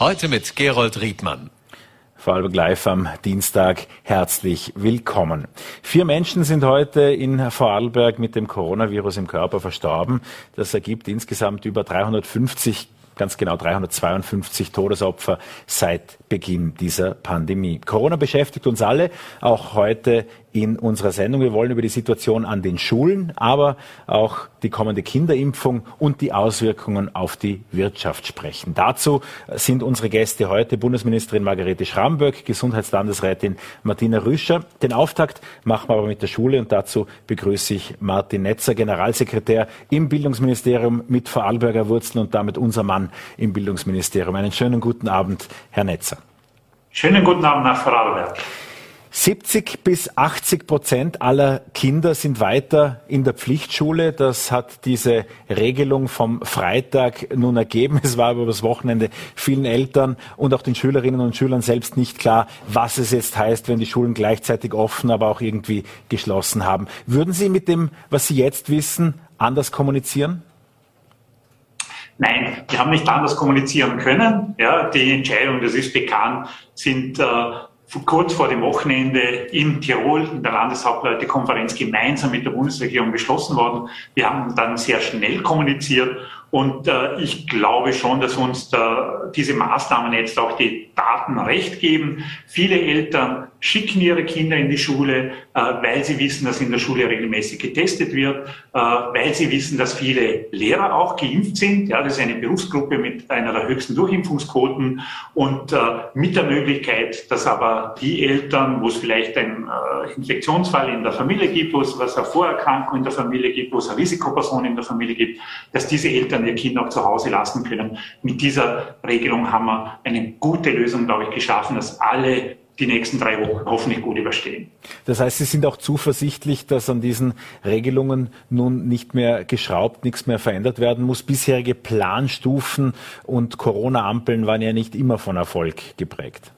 Heute mit Gerold Riedmann. Vorarlberg Live am Dienstag. Herzlich willkommen. Vier Menschen sind heute in Vorarlberg mit dem Coronavirus im Körper verstorben. Das ergibt insgesamt über 350 ganz genau 352 Todesopfer seit Beginn dieser Pandemie. Corona beschäftigt uns alle, auch heute in unserer Sendung. Wir wollen über die Situation an den Schulen, aber auch die kommende Kinderimpfung und die Auswirkungen auf die Wirtschaft sprechen. Dazu sind unsere Gäste heute Bundesministerin Margarete Schramböck, Gesundheitslandesrätin Martina Rüscher. Den Auftakt machen wir aber mit der Schule und dazu begrüße ich Martin Netzer, Generalsekretär im Bildungsministerium mit Vorarlberger Wurzeln und damit unser Mann im Bildungsministerium. Einen schönen guten Abend, Herr Netzer. Schönen guten Abend nach Vorarlberg. 70 bis 80 Prozent aller Kinder sind weiter in der Pflichtschule. Das hat diese Regelung vom Freitag nun ergeben. Es war aber das Wochenende vielen Eltern und auch den Schülerinnen und Schülern selbst nicht klar, was es jetzt heißt, wenn die Schulen gleichzeitig offen, aber auch irgendwie geschlossen haben. Würden Sie mit dem, was Sie jetzt wissen, anders kommunizieren? Nein, wir haben nicht anders kommunizieren können. Ja, die Entscheidung, das ist bekannt, sind äh, kurz vor dem Wochenende in Tirol in der Landeshauptleutekonferenz gemeinsam mit der Bundesregierung beschlossen worden. Wir haben dann sehr schnell kommuniziert und äh, ich glaube schon, dass uns da diese Maßnahmen jetzt auch die Daten recht geben. Viele Eltern schicken ihre Kinder in die Schule, äh, weil sie wissen, dass in der Schule regelmäßig getestet wird, äh, weil sie wissen, dass viele Lehrer auch geimpft sind. Ja, das ist eine Berufsgruppe mit einer der höchsten Durchimpfungsquoten und äh, mit der Möglichkeit, dass aber die Eltern, wo es vielleicht einen Infektionsfall in der Familie gibt, wo es was eine Vorerkrankung in der Familie gibt, wo es eine Risikoperson in der Familie gibt, dass diese Eltern ihr Kind auch zu Hause lassen können. Mit dieser Regelung haben wir eine gute Lösung, glaube ich, geschaffen, dass alle die nächsten drei Wochen hoffentlich gut überstehen. Das heißt, Sie sind auch zuversichtlich, dass an diesen Regelungen nun nicht mehr geschraubt, nichts mehr verändert werden muss. Bisherige Planstufen und Corona-Ampeln waren ja nicht immer von Erfolg geprägt.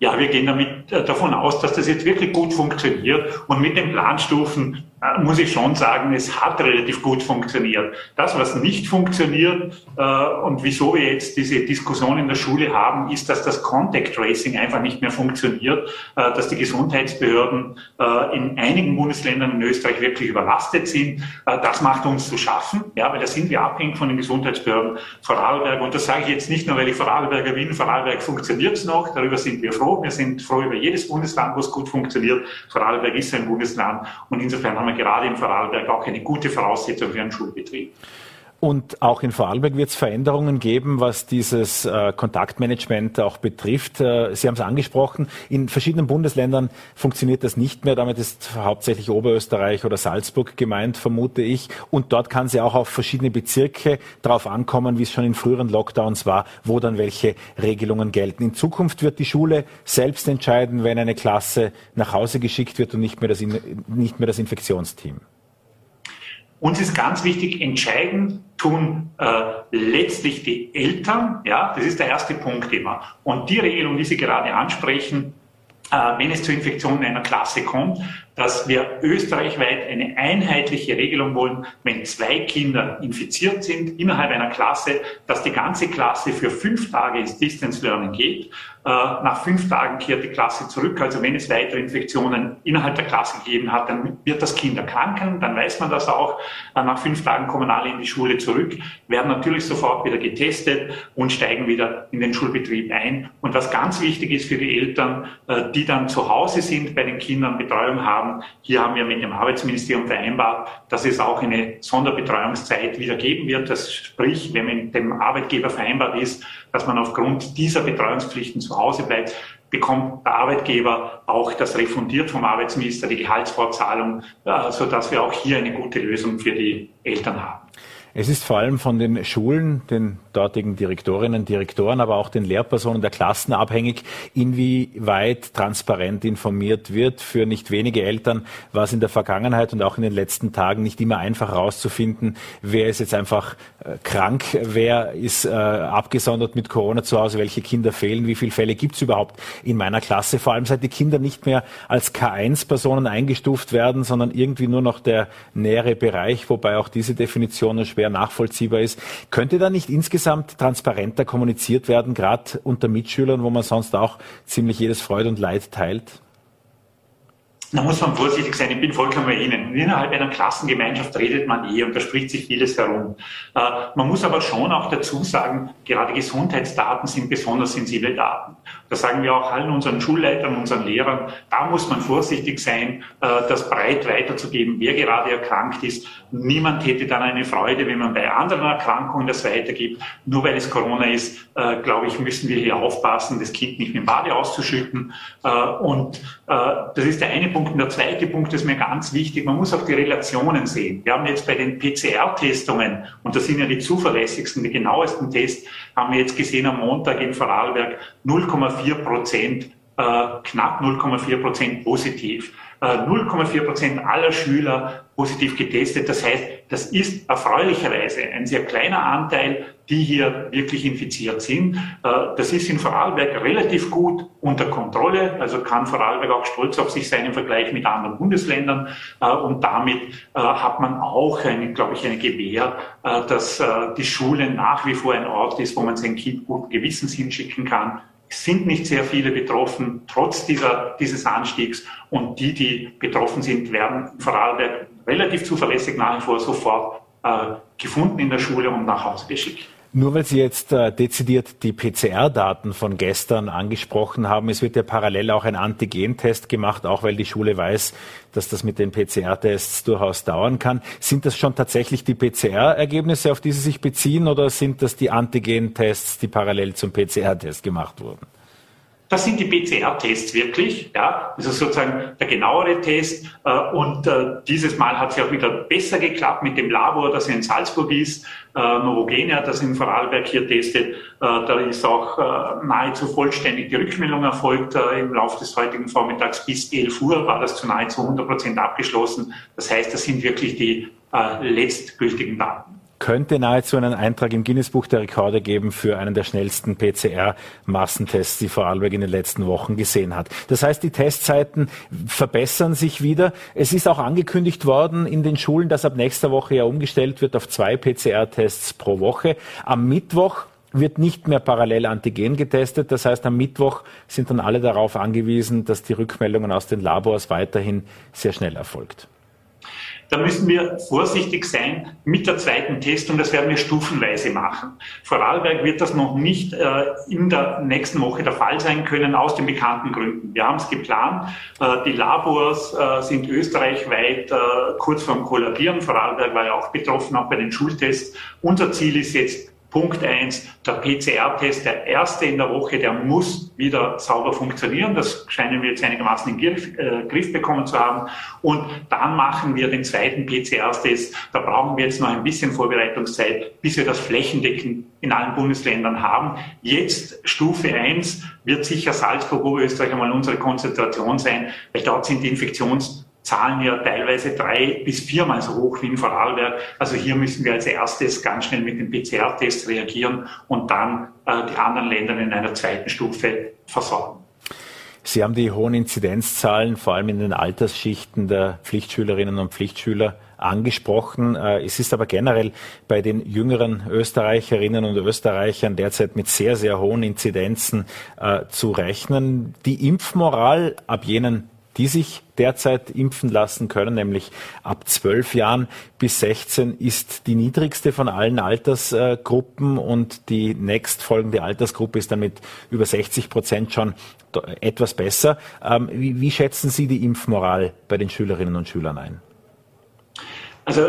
Ja, wir gehen damit äh, davon aus, dass das jetzt wirklich gut funktioniert. Und mit den Planstufen muss ich schon sagen, es hat relativ gut funktioniert. Das, was nicht funktioniert äh, und wieso wir jetzt diese Diskussion in der Schule haben, ist, dass das Contact Tracing einfach nicht mehr funktioniert, äh, dass die Gesundheitsbehörden äh, in einigen Bundesländern in Österreich wirklich überlastet sind. Äh, das macht uns zu schaffen, ja, weil da sind wir abhängig von den Gesundheitsbehörden Vorarlberg. Und das sage ich jetzt nicht nur, weil ich Vorarlberger bin. Vorarlberg funktioniert es noch, darüber sind wir froh. Wir sind froh über jedes Bundesland, wo es gut funktioniert. Vorarlberg ist ein Bundesland und insofern haben wir gerade in Vorarlberg auch eine gute Voraussetzung für einen Schulbetrieb. Und auch in Vorarlberg wird es Veränderungen geben, was dieses äh, Kontaktmanagement auch betrifft. Äh, Sie haben es angesprochen, in verschiedenen Bundesländern funktioniert das nicht mehr. Damit ist hauptsächlich Oberösterreich oder Salzburg gemeint, vermute ich. Und dort kann es ja auch auf verschiedene Bezirke drauf ankommen, wie es schon in früheren Lockdowns war, wo dann welche Regelungen gelten. In Zukunft wird die Schule selbst entscheiden, wenn eine Klasse nach Hause geschickt wird und nicht mehr das, nicht mehr das Infektionsteam. Uns ist ganz wichtig, entscheiden tun äh, letztlich die Eltern. Ja, das ist der erste Punkt immer. Und die Regelung, die Sie gerade ansprechen, äh, wenn es zur Infektion in einer Klasse kommt, dass wir österreichweit eine einheitliche Regelung wollen, wenn zwei Kinder infiziert sind innerhalb einer Klasse, dass die ganze Klasse für fünf Tage ins Distance Learning geht. Äh, nach fünf Tagen kehrt die Klasse zurück. Also wenn es weitere Infektionen innerhalb der Klasse gegeben hat, dann wird das Kind erkranken. Dann weiß man das auch. Äh, nach fünf Tagen kommen alle in die Schule zurück, werden natürlich sofort wieder getestet und steigen wieder in den Schulbetrieb ein. Und was ganz wichtig ist für die Eltern, äh, die dann zu Hause sind, bei den Kindern Betreuung haben, haben. Hier haben wir mit dem Arbeitsministerium vereinbart, dass es auch eine Sonderbetreuungszeit wieder geben wird. Das sprich, wenn man mit dem Arbeitgeber vereinbart ist, dass man aufgrund dieser Betreuungspflichten zu Hause bleibt, bekommt der Arbeitgeber auch das refundiert vom Arbeitsminister, die Gehaltsvorzahlung, sodass wir auch hier eine gute Lösung für die Eltern haben. Es ist vor allem von den Schulen, den dortigen Direktorinnen, Direktoren, aber auch den Lehrpersonen der Klassen abhängig, inwieweit transparent informiert wird. Für nicht wenige Eltern war es in der Vergangenheit und auch in den letzten Tagen nicht immer einfach herauszufinden, wer ist jetzt einfach äh, krank, wer ist äh, abgesondert mit Corona zu Hause, welche Kinder fehlen, wie viele Fälle gibt es überhaupt in meiner Klasse. Vor allem seit die Kinder nicht mehr als K1-Personen eingestuft werden, sondern irgendwie nur noch der nähere Bereich, wobei auch diese Definition schwer schwer nachvollziehbar ist. Könnte da nicht insgesamt transparenter kommuniziert werden, gerade unter Mitschülern, wo man sonst auch ziemlich jedes Freude und Leid teilt? Da muss man vorsichtig sein. Ich bin vollkommen bei Ihnen. Innerhalb einer Klassengemeinschaft redet man eh und da spricht sich vieles herum. Äh, man muss aber schon auch dazu sagen, gerade Gesundheitsdaten sind besonders sensible Daten. Da sagen wir auch allen unseren Schulleitern, unseren Lehrern, da muss man vorsichtig sein, äh, das breit weiterzugeben, wer gerade erkrankt ist. Niemand hätte dann eine Freude, wenn man bei anderen Erkrankungen das weitergibt. Nur weil es Corona ist, äh, glaube ich, müssen wir hier aufpassen, das Kind nicht mit dem Bade auszuschütten. Und das ist der eine Punkt. Und der zweite Punkt ist mir ganz wichtig, man muss auch die Relationen sehen. Wir haben jetzt bei den PCR-Testungen, und das sind ja die zuverlässigsten, die genauesten Tests, haben wir jetzt gesehen am Montag in Vorarlberg 0,4 Prozent, äh, knapp 0,4 Prozent positiv. 0,4 äh, Prozent aller Schüler positiv getestet. Das heißt, das ist erfreulicherweise ein sehr kleiner Anteil, die hier wirklich infiziert sind. Äh, das ist in Vorarlberg relativ gut unter Kontrolle. Also kann Vorarlberg auch stolz auf sich sein im Vergleich mit anderen Bundesländern. Äh, und damit hat man auch, glaube ich, eine Gewähr, dass die Schule nach wie vor ein Ort ist, wo man sein Kind guten Gewissens hinschicken kann sind nicht sehr viele betroffen, trotz dieser, dieses Anstiegs. Und die, die betroffen sind, werden in Vorarlberg relativ zuverlässig nach wie vor sofort äh, gefunden in der Schule und nach Hause geschickt. Nur weil Sie jetzt äh, dezidiert die PCR-Daten von gestern angesprochen haben, es wird ja parallel auch ein Antigentest gemacht, auch weil die Schule weiß, dass das mit den PCR-Tests durchaus dauern kann. Sind das schon tatsächlich die PCR-Ergebnisse, auf die Sie sich beziehen, oder sind das die Antigen-Tests, die parallel zum PCR-Test gemacht wurden? Das sind die PCR-Tests wirklich, ja, also sozusagen der genauere Test. Äh, und äh, dieses Mal hat es ja auch wieder besser geklappt mit dem Labor, das in Salzburg ist, äh, Novogenia, das in Vorarlberg hier testet. Da ist auch nahezu vollständig die Rückmeldung erfolgt im Laufe des heutigen Vormittags. Bis 11 Uhr war das zu nahezu 100 Prozent abgeschlossen. Das heißt, das sind wirklich die letztgültigen Daten könnte nahezu einen Eintrag im Guinness-Buch der Rekorde geben für einen der schnellsten PCR-Massentests, die Vorarlberg in den letzten Wochen gesehen hat. Das heißt, die Testzeiten verbessern sich wieder. Es ist auch angekündigt worden in den Schulen, dass ab nächster Woche ja umgestellt wird auf zwei PCR-Tests pro Woche. Am Mittwoch wird nicht mehr parallel Antigen getestet. Das heißt, am Mittwoch sind dann alle darauf angewiesen, dass die Rückmeldungen aus den Labors weiterhin sehr schnell erfolgt. Da müssen wir vorsichtig sein mit der zweiten Testung. Das werden wir stufenweise machen. Vorarlberg wird das noch nicht äh, in der nächsten Woche der Fall sein können, aus den bekannten Gründen. Wir haben es geplant. Äh, die Labors äh, sind österreichweit äh, kurz vorm Kollabieren. Vorarlberg war ja auch betroffen, auch bei den Schultests. Unser Ziel ist jetzt, Punkt eins, der PCR-Test, der erste in der Woche, der muss wieder sauber funktionieren. Das scheinen wir jetzt einigermaßen in Griff, äh, Griff bekommen zu haben. Und dann machen wir den zweiten PCR-Test. Da brauchen wir jetzt noch ein bisschen Vorbereitungszeit, bis wir das flächendeckend in allen Bundesländern haben. Jetzt Stufe eins wird sicher Salzburg, Oberösterreich einmal unsere Konzentration sein, weil dort sind die Infektions Zahlen ja teilweise drei bis viermal so hoch wie in Vorarlberg. Also hier müssen wir als erstes ganz schnell mit dem PCR-Test reagieren und dann äh, die anderen Länder in einer zweiten Stufe versorgen. Sie haben die hohen Inzidenzzahlen, vor allem in den Altersschichten der Pflichtschülerinnen und Pflichtschüler angesprochen. Äh, es ist aber generell bei den jüngeren Österreicherinnen und Österreichern derzeit mit sehr, sehr hohen Inzidenzen äh, zu rechnen. Die Impfmoral ab jenen die sich derzeit impfen lassen können, nämlich ab zwölf Jahren bis 16 ist die niedrigste von allen Altersgruppen und die nächstfolgende Altersgruppe ist dann mit über 60 Prozent schon etwas besser. Ähm, wie, wie schätzen Sie die Impfmoral bei den Schülerinnen und Schülern ein? Also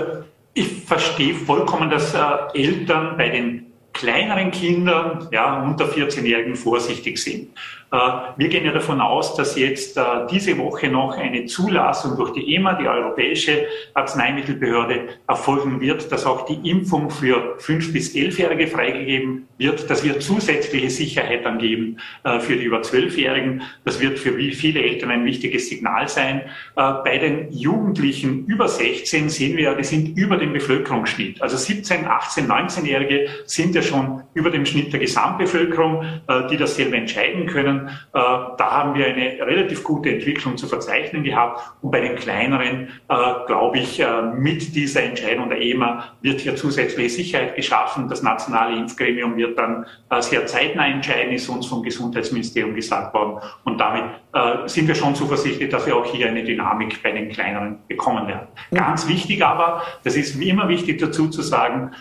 ich verstehe vollkommen, dass äh, Eltern bei den kleineren Kindern, ja, unter 14-Jährigen vorsichtig sind. Äh, wir gehen ja davon aus, dass jetzt äh, diese Woche noch eine Zulassung durch die EMA, die Europäische Arzneimittelbehörde, erfolgen wird, dass auch die Impfung für 5- bis 11-Jährige freigegeben wird. Das wird zusätzliche Sicherheit dann geben äh, für die über 12-Jährigen. Das wird für viele Eltern ein wichtiges Signal sein. Bei den Jugendlichen über 16 sehen wir ja, die sind über dem Bevölkerungsschnitt. Also 17, 18, 19-Jährige sind ja schon über dem Schnitt der Gesamtbevölkerung, die das selber entscheiden können. Äh, da haben wir eine relativ gute Entwicklung zu verzeichnen gehabt. Und bei den kleineren, äh, glaube ich, mit dieser Entscheidung der EMA wird hier zusätzliche Sicherheit geschaffen. Das nationale Impfgremium wird dann sehr zeitnah entscheiden, ist uns vom Gesundheitsministerium gesagt worden. Und damit sind wir schon zuversichtlich, dass wir auch hier eine Dynamik bei den kleineren bekommen werden. Ganz wichtig aber, das ist wie immer wichtig dazu zu sagen,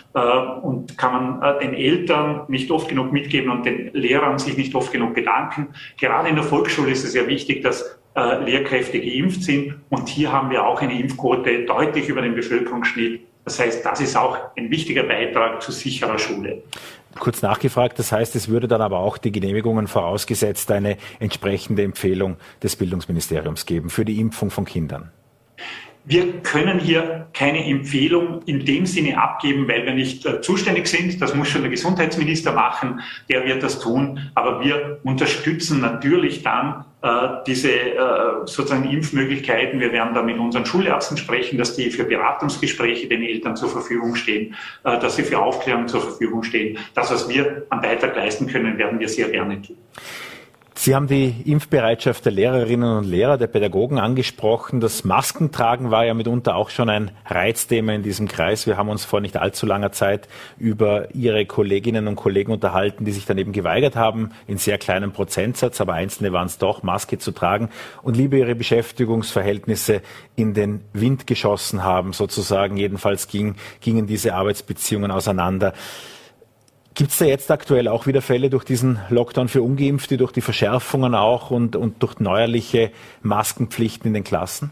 und kann man den Eltern nicht oft genug mitgeben und den Lehrern sich nicht oft genug bedanken. Gerade in der Volksschule ist es sehr wichtig, dass äh, Lehrkräfte geimpft sind. Und hier haben wir auch eine Impfquote deutlich über den Bevölkerungsschnitt. Das heißt, das ist auch ein wichtiger Beitrag zu sicherer Schule. Kurz nachgefragt, das heißt, es würde dann aber auch die Genehmigungen vorausgesetzt eine entsprechende Empfehlung des Bildungsministeriums geben für die Impfung von Kindern. Wir können hier keine Empfehlung in dem Sinne abgeben, weil wir nicht äh, zuständig sind. Das muss schon der Gesundheitsminister machen. Der wird das tun. Aber wir unterstützen natürlich dann äh, diese äh, sozusagen Impfmöglichkeiten. Wir werden da mit unseren Schulärzten sprechen, dass die für Beratungsgespräche den Eltern zur Verfügung stehen, äh, dass sie für Aufklärung zur Verfügung stehen. Das, was wir am Beitrag leisten können, werden wir sehr gerne tun. Sie haben die Impfbereitschaft der Lehrerinnen und Lehrer, der Pädagogen angesprochen. Das Maskentragen war ja mitunter auch schon ein Reizthema in diesem Kreis. Wir haben uns vor nicht allzu langer Zeit über Ihre Kolleginnen und Kollegen unterhalten, die sich dann eben geweigert haben, in sehr kleinem Prozentsatz, aber einzelne waren es doch, Maske zu tragen und lieber ihre Beschäftigungsverhältnisse in den Wind geschossen haben, sozusagen. Jedenfalls ging, gingen diese Arbeitsbeziehungen auseinander. Gibt es da jetzt aktuell auch wieder Fälle durch diesen Lockdown für Ungeimpfte, durch die Verschärfungen auch und, und durch neuerliche Maskenpflichten in den Klassen?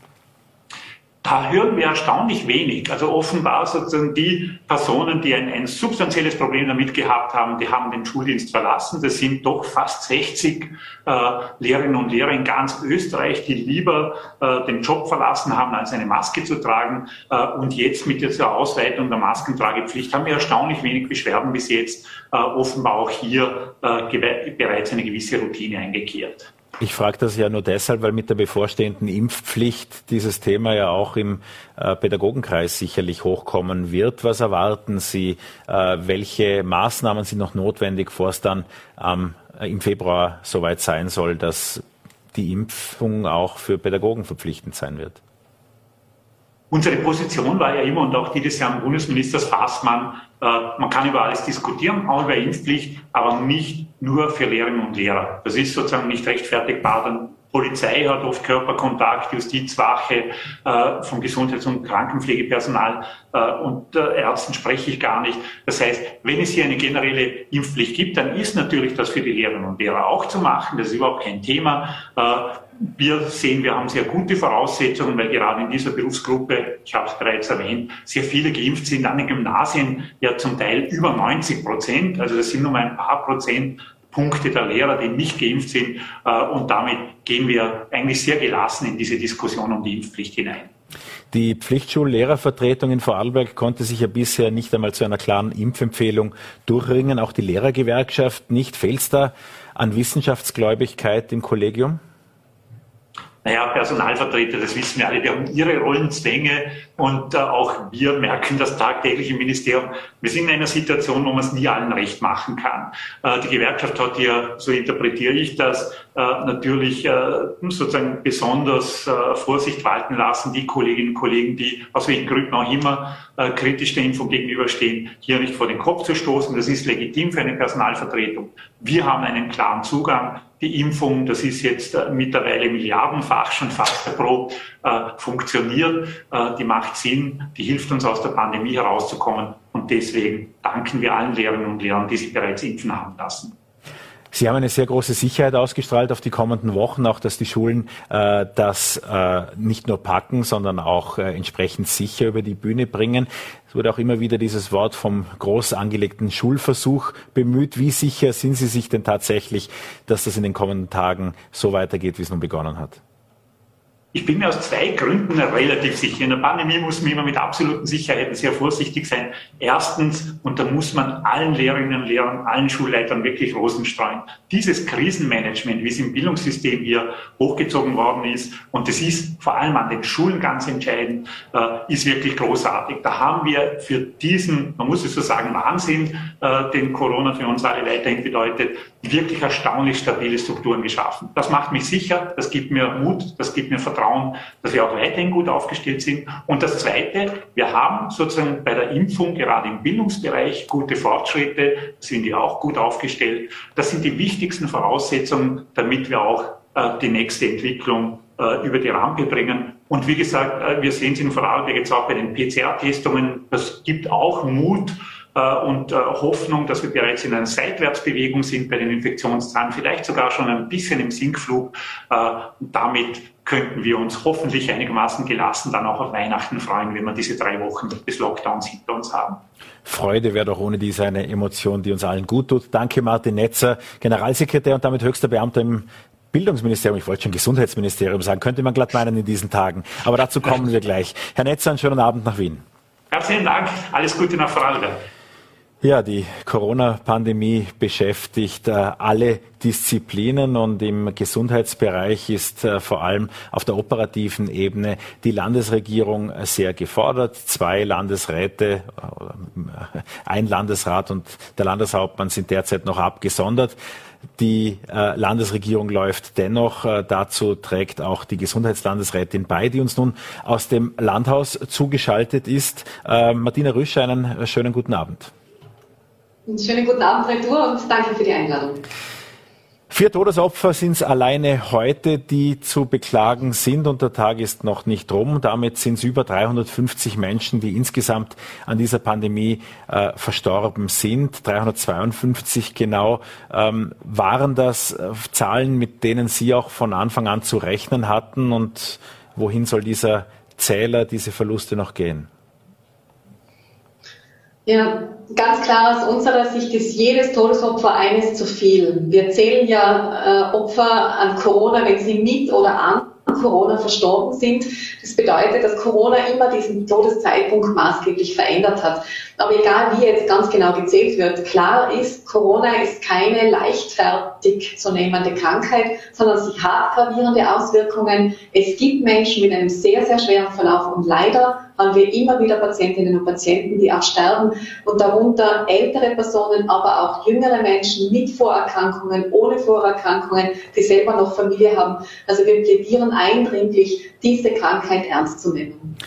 Da hören wir erstaunlich wenig. Also offenbar sozusagen die Personen, die ein, ein substanzielles Problem damit gehabt haben, die haben den Schuldienst verlassen. Das sind doch fast 60 äh, Lehrerinnen und Lehrer in ganz Österreich, die lieber äh, den Job verlassen haben, als eine Maske zu tragen. Äh, und jetzt mit dieser Ausweitung der Maskentragepflicht haben wir erstaunlich wenig Beschwerden bis jetzt. Äh, offenbar auch hier äh, bereits eine gewisse Routine eingekehrt. Ich frage das ja nur deshalb, weil mit der bevorstehenden Impfpflicht dieses Thema ja auch im äh, Pädagogenkreis sicherlich hochkommen wird. Was erwarten Sie? Äh, welche Maßnahmen sind noch notwendig, bevor es dann ähm, im Februar soweit sein soll, dass die Impfung auch für Pädagogen verpflichtend sein wird? Unsere Position war ja immer und auch die des Herrn Bundesministers Fassmann, äh, man kann über alles diskutieren, auch über Impfpflicht, aber nicht nur für Lehrerinnen und Lehrer. Das ist sozusagen nicht rechtfertigbar. Dann Polizei hat oft Körperkontakt, Justizwache, äh, vom Gesundheits- und Krankenpflegepersonal äh, und äh, Ärzten spreche ich gar nicht. Das heißt, wenn es hier eine generelle Impfpflicht gibt, dann ist natürlich das für die Lehrerinnen und Lehrer auch zu machen. Das ist überhaupt kein Thema. Äh, wir sehen, wir haben sehr gute Voraussetzungen, weil gerade in dieser Berufsgruppe, ich habe es bereits erwähnt, sehr viele geimpft sind an den Gymnasien, ja zum Teil über 90 Prozent. Also das sind nur mal ein paar Prozent Punkte der Lehrer, die nicht geimpft sind. Äh, und damit gehen wir eigentlich sehr gelassen in diese Diskussion um die Impfpflicht hinein. Die Pflichtschullehrervertretung in Vorarlberg konnte sich ja bisher nicht einmal zu einer klaren Impfempfehlung durchringen. Auch die Lehrergewerkschaft nicht. Fehlt es da an Wissenschaftsgläubigkeit im Kollegium? Naja, Personalvertreter, das wissen wir alle, die haben ihre Rollenzwänge und äh, auch wir merken das tagtäglich im Ministerium. Wir sind in einer Situation, wo man es nie allen recht machen kann. Äh, die Gewerkschaft hat ja, so interpretiere ich das, äh, natürlich äh, sozusagen besonders äh, Vorsicht walten lassen, die Kolleginnen und Kollegen, die aus welchen Gründen auch immer äh, kritisch der Impfung gegenüberstehen, hier nicht vor den Kopf zu stoßen. Das ist legitim für eine Personalvertretung. Wir haben einen klaren Zugang die Impfung, das ist jetzt äh, mittlerweile milliardenfach schon fast erprobt, äh, funktioniert, äh, die macht Sinn, die hilft uns aus der Pandemie herauszukommen und deswegen danken wir allen Lehrerinnen und Lehrern, die sich bereits impfen haben lassen. Sie haben eine sehr große Sicherheit ausgestrahlt auf die kommenden Wochen, auch dass die Schulen äh, das äh, nicht nur packen, sondern auch äh, entsprechend sicher über die Bühne bringen. Es wurde auch immer wieder dieses Wort vom groß angelegten Schulversuch bemüht. Wie sicher sind Sie sich denn tatsächlich, dass das in den kommenden Tagen so weitergeht, wie es nun begonnen hat? Ich bin mir aus zwei Gründen relativ sicher. In der Pandemie muss man immer mit absoluten Sicherheiten sehr vorsichtig sein. Erstens, und da muss man allen Lehrerinnen und Lehrern, allen Schulleitern wirklich Rosen streuen. Dieses Krisenmanagement, wie es im Bildungssystem hier hochgezogen worden ist, und das ist vor allem an den Schulen ganz entscheidend, äh, ist wirklich großartig. Da haben wir für diesen, man muss es so sagen, Wahnsinn, äh, den Corona für uns alle weiterhin bedeutet, wirklich erstaunlich stabile Strukturen geschaffen. Das macht mich sicher, das gibt mir Mut, das gibt mir Vertrauen Vertrauen, dass wir auch weiterhin gut aufgestellt sind. Und das Zweite, wir haben sozusagen bei der Impfung gerade im Bildungsbereich gute Fortschritte, sind wir auch gut aufgestellt. Das sind die wichtigsten Voraussetzungen, damit wir auch äh, die nächste Entwicklung äh, über die Rampe bringen. Und wie gesagt, äh, wir sehen es in Vorarlberg jetzt auch bei den PCR-Testungen. Das gibt auch Mut, und äh, Hoffnung, dass wir bereits in einer Seitwärtsbewegung sind bei den Infektionszahlen, vielleicht sogar schon ein bisschen im Sinkflug. Äh, und damit könnten wir uns hoffentlich einigermaßen gelassen dann auch auf Weihnachten freuen, wenn wir diese drei Wochen des Lockdowns hinter uns haben. Freude wäre doch ohne dies eine Emotion, die uns allen gut tut. Danke, Martin Netzer, Generalsekretär und damit höchster Beamter im Bildungsministerium, ich wollte schon Gesundheitsministerium sagen, könnte man glatt meinen in diesen Tagen. Aber dazu kommen wir gleich. Herr Netzer, einen schönen Abend nach Wien. Herzlichen Dank. Alles Gute nach Vorarlberg. Ja, die Corona-Pandemie beschäftigt äh, alle Disziplinen und im Gesundheitsbereich ist äh, vor allem auf der operativen Ebene die Landesregierung sehr gefordert. Zwei Landesräte, äh, ein Landesrat und der Landeshauptmann sind derzeit noch abgesondert. Die äh, Landesregierung läuft dennoch. Äh, dazu trägt auch die Gesundheitslandesrätin bei, die uns nun aus dem Landhaus zugeschaltet ist. Äh, Martina Rüsch, einen schönen guten Abend. Einen schönen guten Abend, Retour, und danke für die Einladung. Vier Todesopfer sind es alleine heute, die zu beklagen sind und der Tag ist noch nicht rum. Damit sind es über 350 Menschen, die insgesamt an dieser Pandemie äh, verstorben sind. 352 genau. Ähm, waren das äh, Zahlen, mit denen Sie auch von Anfang an zu rechnen hatten und wohin soll dieser Zähler, diese Verluste noch gehen? Ja, ganz klar aus unserer Sicht ist jedes Todesopfer eines zu viel. Wir zählen ja äh, Opfer an Corona, wenn sie mit oder an Corona verstorben sind. Das bedeutet, dass Corona immer diesen Todeszeitpunkt maßgeblich verändert hat. Aber egal, wie jetzt ganz genau gezählt wird, klar ist, Corona ist keine leichtfertig zu nehmende Krankheit, sondern sie hat gravierende Auswirkungen. Es gibt Menschen mit einem sehr, sehr schweren Verlauf und leider haben wir immer wieder Patientinnen und Patienten, die auch sterben und darunter ältere Personen, aber auch jüngere Menschen mit Vorerkrankungen, ohne Vorerkrankungen, die selber noch Familie haben. Also wir plädieren eindringlich, diese Krankheit ernst zu nehmen.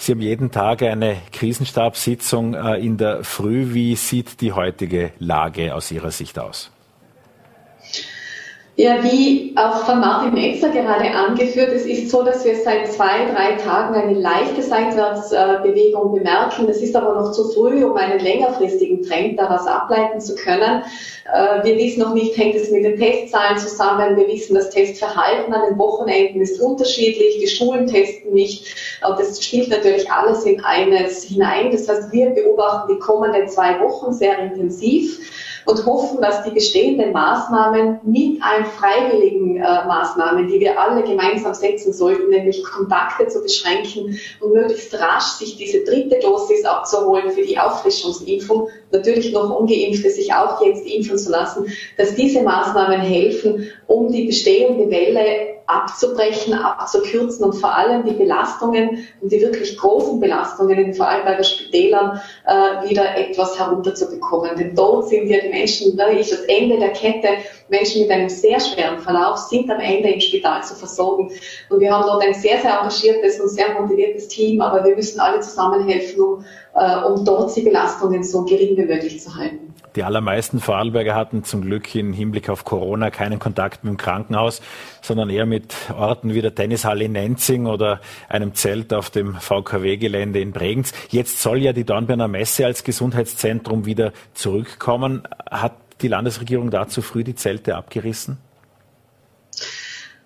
Sie haben jeden Tag eine Krisenstabssitzung äh, in der Früh. Wie sieht die heutige Lage aus Ihrer Sicht aus? Ja, wie auch von Martin Netzer gerade angeführt, es ist so, dass wir seit zwei, drei Tagen eine leichte Seitwärtsbewegung bemerken. Es ist aber noch zu früh, um einen längerfristigen Trend daraus ableiten zu können. Äh, wir wissen noch nicht, hängt es mit den Testzahlen zusammen. Wir wissen, das Testverhalten an den Wochenenden ist unterschiedlich. Die Schulen testen nicht. Das spielt natürlich alles in eines hinein. Das heißt, wir beobachten die kommenden zwei Wochen sehr intensiv und hoffen, dass die bestehenden Maßnahmen mit ein freiwilligen äh, Maßnahmen, die wir alle gemeinsam setzen sollten, nämlich Kontakte zu beschränken und möglichst rasch sich diese dritte Dosis abzuholen für die Auffrischungsimpfung, natürlich noch ungeimpfte sich auch jetzt impfen zu lassen, dass diese Maßnahmen helfen, um die bestehende Welle abzubrechen, abzukürzen und vor allem die Belastungen und die wirklich großen Belastungen vor allem bei den Spitälern äh, wieder etwas herunterzubekommen. Denn dort sind ja die Menschen, da ist das Ende der Kette. Menschen mit einem sehr schweren Verlauf sind am Ende im Spital zu versorgen. Und wir haben dort ein sehr, sehr engagiertes und sehr motiviertes Team, aber wir müssen alle zusammenhelfen, um, äh, um dort die Belastungen so gering wie möglich zu halten. Die allermeisten Vorarlberger hatten zum Glück im Hinblick auf Corona keinen Kontakt mit dem Krankenhaus, sondern eher mit Orten wie der Tennishalle in Nenzing oder einem Zelt auf dem VKW-Gelände in Bregenz. Jetzt soll ja die Dornbirner Messe als Gesundheitszentrum wieder zurückkommen. Hat die Landesregierung dazu früh die Zelte abgerissen?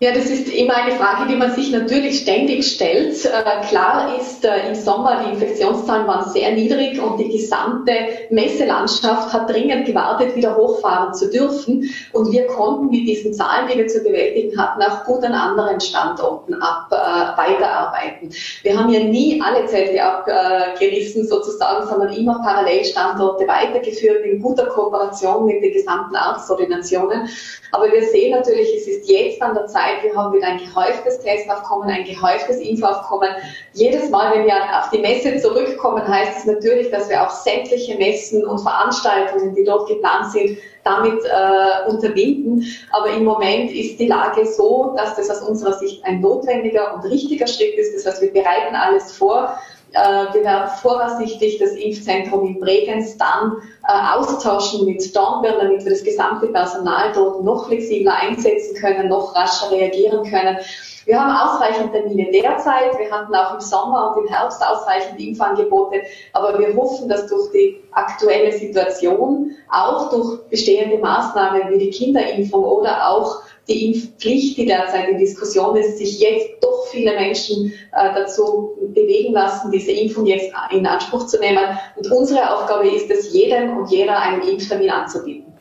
Ja, das ist immer eine Frage, die man sich natürlich ständig stellt. Äh, klar ist, äh, im Sommer die Infektionszahlen waren sehr niedrig und die gesamte Messelandschaft hat dringend gewartet, wieder hochfahren zu dürfen. Und wir konnten mit diesen Zahlen, die wir zu bewältigen hatten, auch gut an anderen Standorten ab, äh, weiterarbeiten. Wir haben ja nie alle Zelte abgerissen sozusagen, sondern immer Parallelstandorte weitergeführt in guter Kooperation mit den gesamten Arztordinationen. Aber wir sehen natürlich, es ist jetzt an der Zeit, wir haben wieder ein gehäuftes Testaufkommen, ein gehäuftes Infoaufkommen. Jedes Mal, wenn wir auf die Messe zurückkommen, heißt es natürlich, dass wir auch sämtliche Messen und Veranstaltungen, die dort geplant sind, damit äh, unterbinden. Aber im Moment ist die Lage so, dass das aus unserer Sicht ein notwendiger und richtiger Schritt ist. Das heißt, wir bereiten alles vor. Äh, wir werden voraussichtlich das Impfzentrum in Bregenz dann äh, austauschen mit Dornbirn, damit wir das gesamte Personal dort noch flexibler einsetzen können, noch rascher reagieren können. Wir haben ausreichend Termine derzeit. Wir hatten auch im Sommer und im Herbst ausreichend Impfangebote. Aber wir hoffen, dass durch die aktuelle Situation, auch durch bestehende Maßnahmen wie die Kinderimpfung oder auch die Impfpflicht, die derzeit in Diskussion ist, sich jetzt doch viele Menschen äh, dazu bewegen lassen, diese Impfung jetzt in Anspruch zu nehmen. Und unsere Aufgabe ist es, jedem und jeder einen Impftermin anzubieten.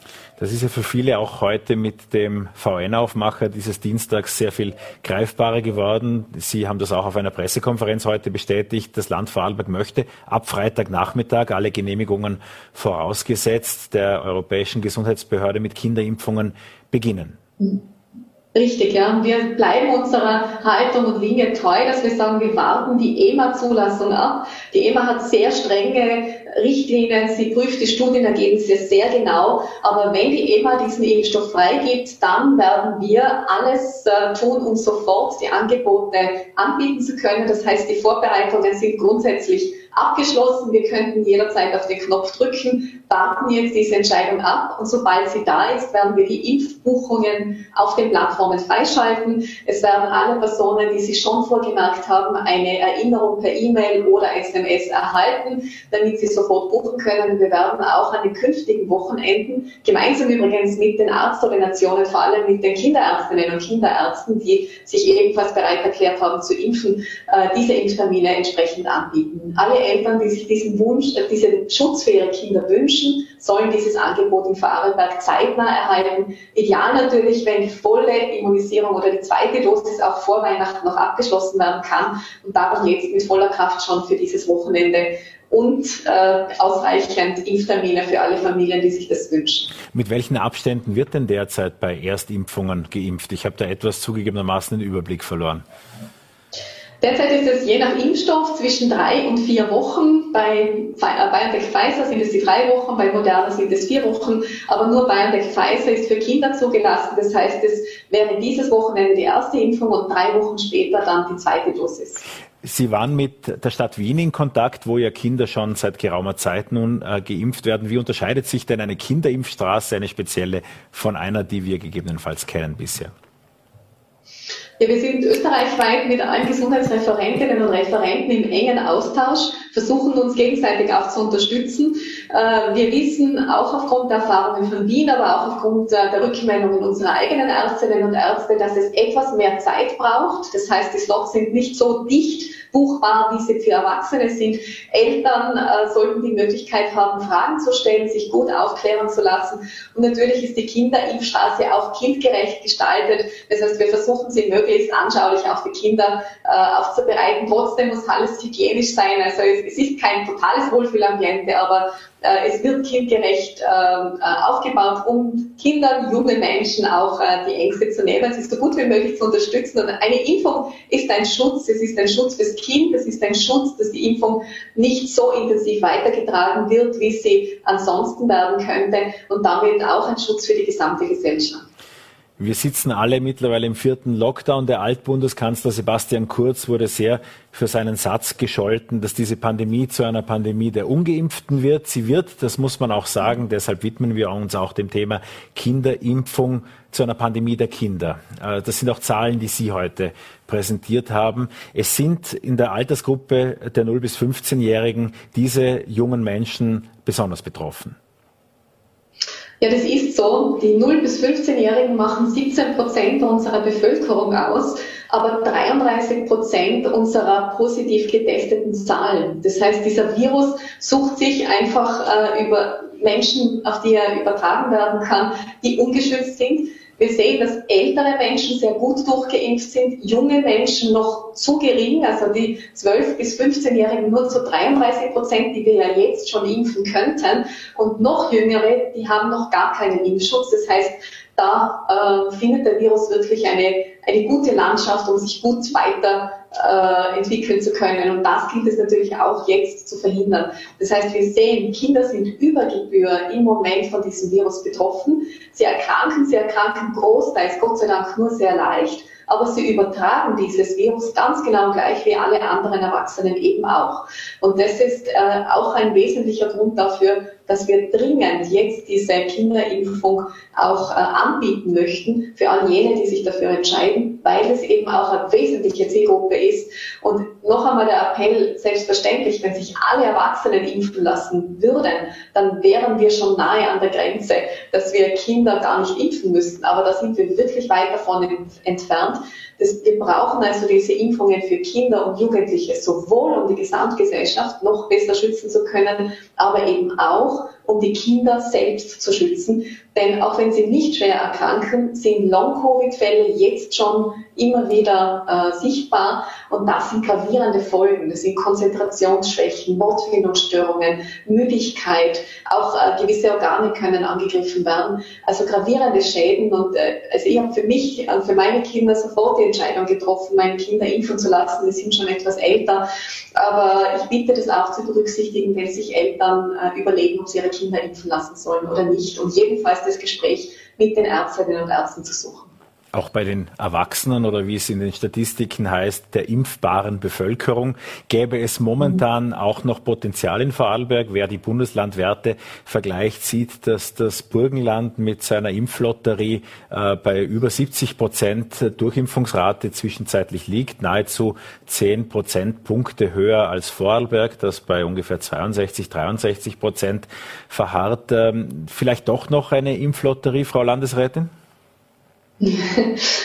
Das ist ja für viele auch heute mit dem VN-Aufmacher dieses Dienstags sehr viel greifbarer geworden. Sie haben das auch auf einer Pressekonferenz heute bestätigt. Das Land Vorarlberg möchte ab Freitagnachmittag alle Genehmigungen vorausgesetzt der Europäischen Gesundheitsbehörde mit Kinderimpfungen beginnen. Richtig, ja. Wir bleiben unserer Haltung und Linie treu, dass wir sagen, wir warten die EMA-Zulassung ab. Die EMA hat sehr strenge Richtlinien, sie prüft die Studienergebnisse sehr genau. Aber wenn die EMA diesen Impfstoff freigibt, dann werden wir alles äh, tun, um sofort die Angebote anbieten zu können. Das heißt, die Vorbereitungen sind grundsätzlich abgeschlossen. Wir könnten jederzeit auf den Knopf drücken, warten jetzt diese Entscheidung ab und sobald sie da ist, werden wir die Impfbuchungen auf den Plattformen freischalten. Es werden alle Personen, die sich schon vorgemerkt haben, eine Erinnerung per E-Mail oder SMS erhalten, damit sie sofort buchen können. Wir werden auch an den künftigen Wochenenden, gemeinsam übrigens mit den Arztordinationen, vor allem mit den Kinderärztinnen und Kinderärzten, die sich ebenfalls bereit erklärt haben zu impfen, äh, diese Impftermine entsprechend anbieten. Alle Eltern, die sich diesen Wunsch, äh, diesen Schutz für ihre Kinder wünschen, sollen dieses Angebot in Vorarlberg zeitnah erhalten. Ideal natürlich, wenn die volle Immunisierung oder die zweite Dosis auch vor Weihnachten noch abgeschlossen werden kann und darum jetzt mit voller Kraft schon für dieses Wochenende und äh, ausreichend Impftermine für alle Familien, die sich das wünschen. Mit welchen Abständen wird denn derzeit bei Erstimpfungen geimpft? Ich habe da etwas zugegebenermaßen den Überblick verloren. Derzeit ist es je nach Impfstoff zwischen drei und vier Wochen. Bei äh, BioNTech Pfizer sind es die drei Wochen, bei Moderna sind es vier Wochen. Aber nur BioNTech Pfizer ist für Kinder zugelassen. Das heißt, es wäre dieses Wochenende die erste Impfung und drei Wochen später dann die zweite Dosis. Sie waren mit der Stadt Wien in Kontakt, wo ja Kinder schon seit geraumer Zeit nun äh, geimpft werden. Wie unterscheidet sich denn eine Kinderimpfstraße, eine spezielle, von einer, die wir gegebenenfalls kennen bisher? Ja, wir sind österreichweit mit allen Gesundheitsreferentinnen und Referenten im engen Austausch, versuchen uns gegenseitig auch zu unterstützen. Äh, wir wissen auch aufgrund der Erfahrungen von Wien, aber auch aufgrund der Rückmeldungen unserer eigenen Ärztinnen und Ärzte, dass es etwas mehr Zeit braucht. Das heißt, die Slots sind nicht so dicht buchbar, wie sie für Erwachsene sind. Eltern äh, sollten die Möglichkeit haben, Fragen zu stellen, sich gut aufklären zu lassen. Und natürlich ist die Kinderimpfstraße auch kindgerecht gestaltet. Das heißt, wir versuchen sie möglichst anschaulich auf die Kinder äh, aufzubereiten. Trotzdem muss alles hygienisch sein. Also es, es ist kein totales Wohlfühlambiente, aber es wird kindgerecht ähm, äh, aufgebaut, um Kindern, jungen Menschen auch äh, die Ängste zu nehmen, sie so gut wie möglich zu unterstützen. Und eine Impfung ist ein Schutz, es ist ein Schutz fürs Kind, es ist ein Schutz, dass die Impfung nicht so intensiv weitergetragen wird, wie sie ansonsten werden könnte und damit auch ein Schutz für die gesamte Gesellschaft. Wir sitzen alle mittlerweile im vierten Lockdown. Der Altbundeskanzler Sebastian Kurz wurde sehr für seinen Satz gescholten, dass diese Pandemie zu einer Pandemie der Ungeimpften wird. Sie wird, das muss man auch sagen, deshalb widmen wir uns auch dem Thema Kinderimpfung zu einer Pandemie der Kinder. Äh, das sind auch Zahlen, die Sie heute präsentiert haben. Es sind in der Altersgruppe der 0 bis 15-Jährigen diese jungen Menschen besonders betroffen. Ja, das ist so. Die 0- bis 15-Jährigen machen 17 Prozent unserer Bevölkerung aus, aber 33 Prozent unserer positiv getesteten Zahlen. Das heißt, dieser Virus sucht sich einfach äh, über Menschen, auf die er übertragen werden kann, die ungeschützt sind. Wir sehen, dass ältere Menschen sehr gut durchgeimpft sind, junge Menschen noch zu gering, also die 12- bis 15-Jährigen nur zu 33 Prozent, die wir ja jetzt schon impfen könnten. Und noch jüngere, die haben noch gar keinen Impfschutz. Das heißt, da äh, findet der Virus wirklich eine, eine gute Landschaft, um sich gut weiter äh, entwickeln zu können. Und das gilt es natürlich auch jetzt zu verhindern. Das heißt, wir sehen, Kinder sind über Gebühr im Moment von diesem Virus betroffen. Sie erkranken, sie erkranken großteils, Gott sei Dank, nur sehr leicht aber sie übertragen dieses Virus ganz genau gleich wie alle anderen Erwachsenen eben auch. Und das ist äh, auch ein wesentlicher Grund dafür, dass wir dringend jetzt diese Kinderimpfung auch äh, anbieten möchten für all jene, die sich dafür entscheiden, weil es eben auch eine wesentliche Zielgruppe ist. Und noch einmal der Appell, selbstverständlich, wenn sich alle Erwachsenen impfen lassen würden, dann wären wir schon nahe an der Grenze, dass wir Kinder gar nicht impfen müssten. Aber da sind wir wirklich weit davon entfernt. Das, wir brauchen also diese Impfungen für Kinder und Jugendliche, sowohl um die Gesamtgesellschaft noch besser schützen zu können, aber eben auch, um die Kinder selbst zu schützen. Denn auch wenn sie nicht schwer erkranken, sind Long-Covid-Fälle jetzt schon immer wieder äh, sichtbar und das sind gravierende Folgen. Das sind Konzentrationsschwächen, Wortfindungsstörungen, Müdigkeit, auch äh, gewisse Organe können angegriffen werden. Also gravierende Schäden und äh, also ich habe für mich und für meine Kinder sofort die Entscheidung getroffen, meine Kinder impfen zu lassen. Die sind schon etwas älter, aber ich bitte das auch zu berücksichtigen, wenn sich Eltern äh, überlegen, ob sie ihre Kinder impfen lassen sollen oder nicht. Und jedenfalls das Gespräch mit den Ärztinnen und Ärzten zu suchen auch bei den Erwachsenen oder wie es in den Statistiken heißt, der impfbaren Bevölkerung. Gäbe es momentan auch noch Potenzial in Vorarlberg? Wer die Bundeslandwerte vergleicht, sieht, dass das Burgenland mit seiner Impflotterie äh, bei über 70 Prozent Durchimpfungsrate zwischenzeitlich liegt, nahezu 10 Prozentpunkte höher als Vorarlberg, das bei ungefähr 62, 63 Prozent verharrt. Ähm, vielleicht doch noch eine Impflotterie, Frau Landesrätin?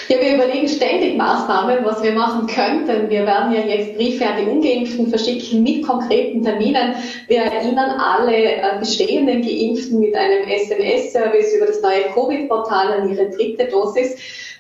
Ja, wir überlegen ständig Maßnahmen, was wir machen könnten. Wir werden ja jetzt Briefe an die Ungeimpften verschicken mit konkreten Terminen. Wir erinnern alle äh, bestehenden Geimpften mit einem SMS-Service über das neue Covid-Portal an ihre dritte Dosis.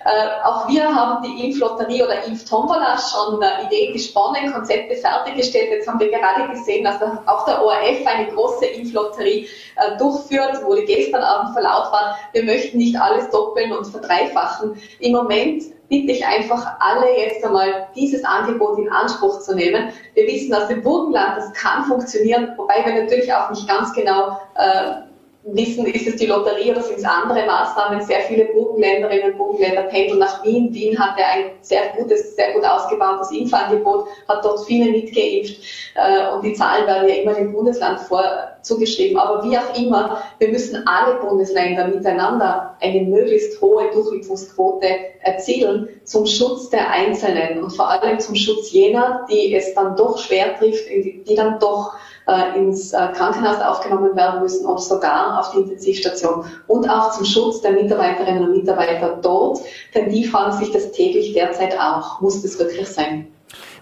Äh, auch wir haben die Impflotterie oder Impftombola schon äh, Ideen gesponnen, Konzepte fertiggestellt. Jetzt haben wir gerade gesehen, dass auch der ORF eine große Impflotterie äh, durchführt, wurde gestern Abend verlautbart, wir möchten nicht alles doppeln und verdreifachen. Im Moment bitte ich einfach alle jetzt einmal dieses Angebot in Anspruch zu nehmen. Wir wissen aus dem Burgenland, das kann funktionieren, wobei wir natürlich auch nicht ganz genau äh, wissen, ist es die Lotterie oder sind es andere Maßnahmen. Sehr viele Burgenländerinnen und Burgenländer pendeln nach Wien. Wien hatte ein sehr gutes, sehr gut ausgebautes Impfangebot, hat dort viele mitgeimpft äh, und die Zahlen werden ja immer dem Bundesland vorzugeschrieben. Aber wie auch immer, wir müssen alle Bundesländer miteinander eine möglichst hohe Durchimpfungsquote erzielen zum Schutz der Einzelnen und vor allem zum Schutz jener, die es dann doch schwer trifft, die dann doch äh, ins äh, Krankenhaus aufgenommen werden müssen, ob sogar auf die Intensivstation und auch zum Schutz der Mitarbeiterinnen und Mitarbeiter dort, denn die fragen sich das täglich derzeit auch, muss das wirklich sein?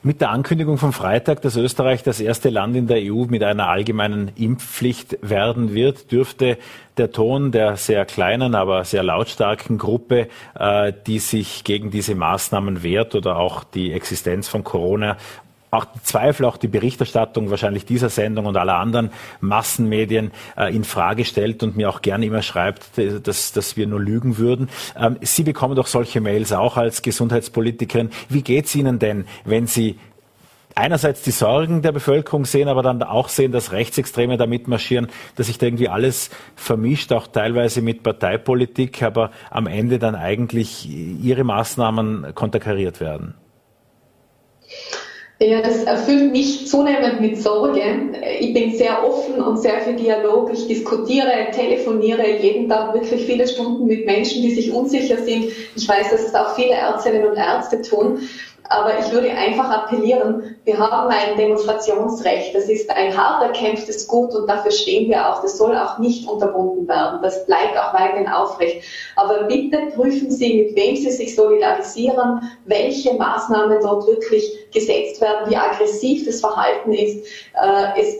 Mit der Ankündigung vom Freitag, dass Österreich das erste Land in der EU mit einer allgemeinen Impfpflicht werden wird, dürfte der Ton der sehr kleinen, aber sehr lautstarken Gruppe, äh, die sich gegen diese Maßnahmen wehrt oder auch die Existenz von Corona auch die Zweifel, auch die Berichterstattung wahrscheinlich dieser Sendung und aller anderen Massenmedien äh, in Frage stellt und mir auch gerne immer schreibt, dass, dass wir nur lügen würden. Ähm, Sie bekommen doch solche Mails auch als Gesundheitspolitikerin. Wie geht's Ihnen denn, wenn Sie einerseits die Sorgen der Bevölkerung sehen, aber dann auch sehen, dass Rechtsextreme da mitmarschieren, dass sich da irgendwie alles vermischt, auch teilweise mit Parteipolitik, aber am Ende dann eigentlich ihre Maßnahmen konterkariert werden? Ja, das erfüllt mich zunehmend mit Sorge. Ich bin sehr offen und sehr für Dialog. Ich diskutiere, telefoniere jeden Tag wirklich viele Stunden mit Menschen, die sich unsicher sind. Ich weiß, dass es auch viele Ärztinnen und Ärzte tun. Aber ich würde einfach appellieren, wir haben ein Demonstrationsrecht. Das ist ein hart erkämpftes Gut und dafür stehen wir auch. Das soll auch nicht unterbunden werden. Das bleibt auch weiterhin aufrecht. Aber bitte prüfen Sie, mit wem Sie sich solidarisieren, welche Maßnahmen dort wirklich gesetzt werden, wie aggressiv das Verhalten ist. Äh, es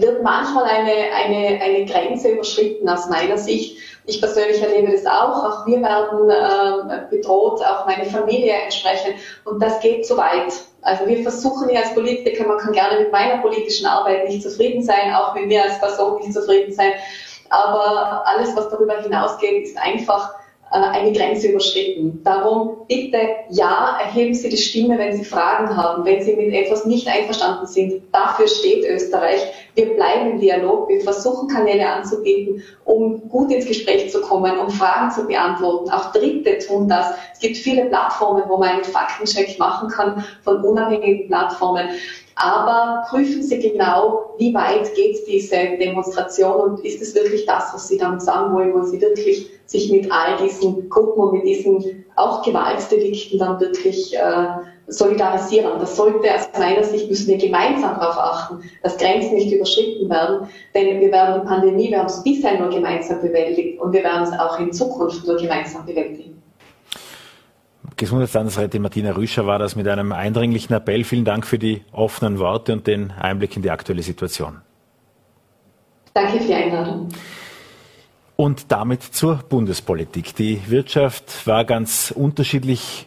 wird manchmal eine, eine, eine Grenze überschritten aus meiner Sicht. Ich persönlich erlebe das auch. Auch wir werden äh, bedroht, auch meine Familie entsprechend. Und das geht zu weit. Also wir versuchen hier als Politiker, man kann gerne mit meiner politischen Arbeit nicht zufrieden sein, auch mit mir als Person nicht zufrieden sein. Aber alles, was darüber hinausgeht, ist einfach eine Grenze überschritten. Darum bitte, ja, erheben Sie die Stimme, wenn Sie Fragen haben, wenn Sie mit etwas nicht einverstanden sind. Dafür steht Österreich. Wir bleiben im Dialog. Wir versuchen Kanäle anzubieten, um gut ins Gespräch zu kommen, um Fragen zu beantworten. Auch Dritte tun das. Es gibt viele Plattformen, wo man einen Faktencheck machen kann von unabhängigen Plattformen. Aber prüfen Sie genau, wie weit geht diese Demonstration und ist es wirklich das, was Sie damit sagen wollen, wo Sie wirklich sich mit all diesen Gruppen und mit diesen auch Gewaltdelikten dann wirklich äh, solidarisieren. Das sollte aus meiner Sicht, müssen wir gemeinsam darauf achten, dass Grenzen nicht überschritten werden, denn wir werden die Pandemie, wir haben es bisher nur gemeinsam bewältigt und wir werden es auch in Zukunft nur gemeinsam bewältigen. Gesundheitslandesrätin Martina Rüscher war das mit einem eindringlichen Appell. Vielen Dank für die offenen Worte und den Einblick in die aktuelle Situation. Danke für die Einladung. Und damit zur Bundespolitik. Die Wirtschaft war ganz unterschiedlich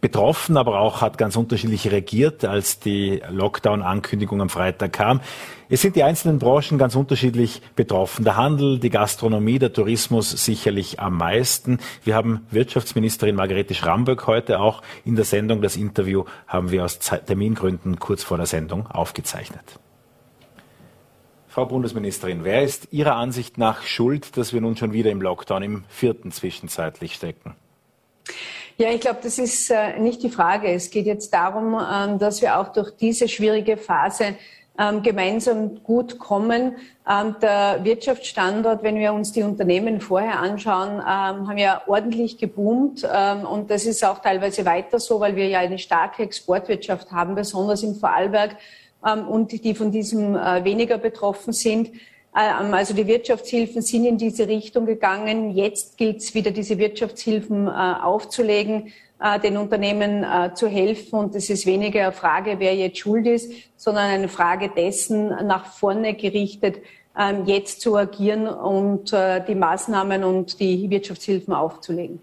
betroffen, aber auch hat ganz unterschiedlich reagiert, als die Lockdown-Ankündigung am Freitag kam. Es sind die einzelnen Branchen ganz unterschiedlich betroffen. Der Handel, die Gastronomie, der Tourismus sicherlich am meisten. Wir haben Wirtschaftsministerin Margarete Schramböck heute auch in der Sendung. Das Interview haben wir aus Termingründen kurz vor der Sendung aufgezeichnet. Frau Bundesministerin, wer ist Ihrer Ansicht nach schuld, dass wir nun schon wieder im Lockdown im vierten zwischenzeitlich stecken? Ja, ich glaube, das ist äh, nicht die Frage. Es geht jetzt darum, ähm, dass wir auch durch diese schwierige Phase ähm, gemeinsam gut kommen. Ähm, der Wirtschaftsstandort, wenn wir uns die Unternehmen vorher anschauen, ähm, haben ja ordentlich geboomt. Ähm, und das ist auch teilweise weiter so, weil wir ja eine starke Exportwirtschaft haben, besonders in Vorarlberg ähm, und die von diesem äh, weniger betroffen sind. Ähm, also die Wirtschaftshilfen sind in diese Richtung gegangen. Jetzt gilt es wieder, diese Wirtschaftshilfen äh, aufzulegen, äh, den Unternehmen äh, zu helfen. Und es ist weniger eine Frage, wer jetzt schuld ist, sondern eine Frage dessen, nach vorne gerichtet, ähm, jetzt zu agieren und die Maßnahmen und die Wirtschaftshilfen aufzulegen.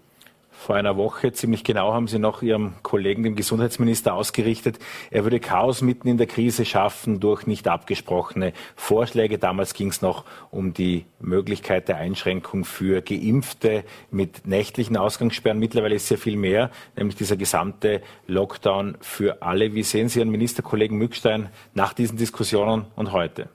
Vor einer Woche, ziemlich genau, haben Sie noch Ihrem Kollegen, dem Gesundheitsminister, ausgerichtet, er würde Chaos mitten in der Krise schaffen durch nicht abgesprochene Vorschläge. Damals ging es noch um die Möglichkeit der Einschränkung für Geimpfte mit nächtlichen Ausgangssperren. Mittlerweile ist sehr viel mehr, nämlich dieser gesamte Lockdown für alle. Wie sehen Sie Ihren Ministerkollegen Mückstein nach diesen Diskussionen und heute?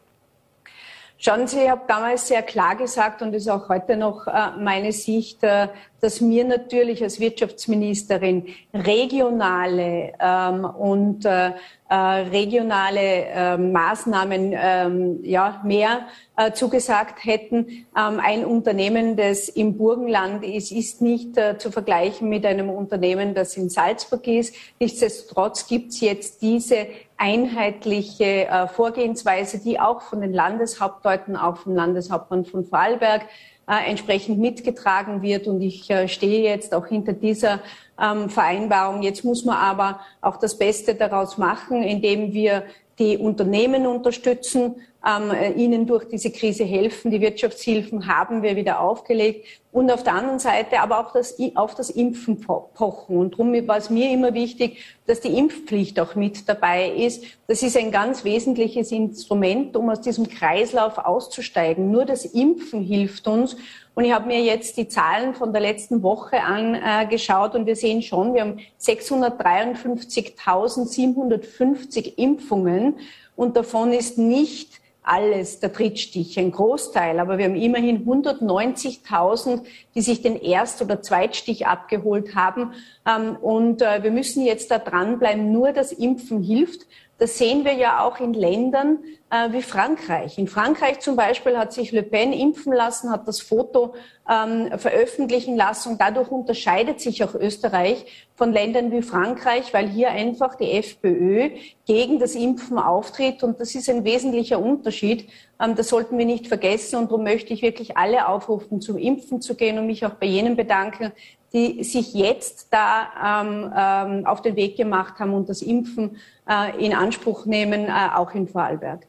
Schauen Sie, ich habe damals sehr klar gesagt und das ist auch heute noch äh, meine Sicht, äh, dass mir natürlich als Wirtschaftsministerin regionale ähm, und äh, regionale äh, Maßnahmen ähm, ja, mehr zugesagt hätten. Ähm, ein Unternehmen, das im Burgenland ist, ist nicht zu vergleichen mit einem Unternehmen, das in Salzburg ist. Nichtsdestotrotz gibt es jetzt diese einheitliche äh, Vorgehensweise, die auch von den Landeshauptleuten, auch vom Landeshauptmann von Vorarlberg äh, entsprechend mitgetragen wird. Und ich äh, stehe jetzt auch hinter dieser ähm, Vereinbarung. Jetzt muss man aber auch das Beste daraus machen, indem wir die Unternehmen unterstützen, ähm, äh, ihnen durch diese Krise helfen. Die Wirtschaftshilfen haben wir wieder aufgelegt und auf der anderen Seite aber auch das, auf das Impfen pochen. Und darum war es mir immer wichtig, dass die Impfpflicht auch mit dabei ist. Das ist ein ganz wesentliches Instrument, um aus diesem Kreislauf auszusteigen. Nur das Impfen hilft uns. Und ich habe mir jetzt die Zahlen von der letzten Woche angeschaut und wir sehen schon, wir haben 653.750 Impfungen und davon ist nicht alles der Drittstich, ein Großteil, aber wir haben immerhin 190.000, die sich den Erst- oder Zweitstich abgeholt haben. Ähm, und äh, wir müssen jetzt da dranbleiben. Nur das Impfen hilft. Das sehen wir ja auch in Ländern äh, wie Frankreich. In Frankreich zum Beispiel hat sich Le Pen impfen lassen, hat das Foto ähm, veröffentlichen lassen und dadurch unterscheidet sich auch Österreich von Ländern wie Frankreich, weil hier einfach die FPÖ gegen das Impfen auftritt und das ist ein wesentlicher Unterschied. Ähm, das sollten wir nicht vergessen und darum möchte ich wirklich alle aufrufen, zum Impfen zu gehen und mich auch bei jenen bedanken, die sich jetzt da ähm, ähm, auf den Weg gemacht haben und das Impfen äh, in Anspruch nehmen, äh, auch in Vorarlberg.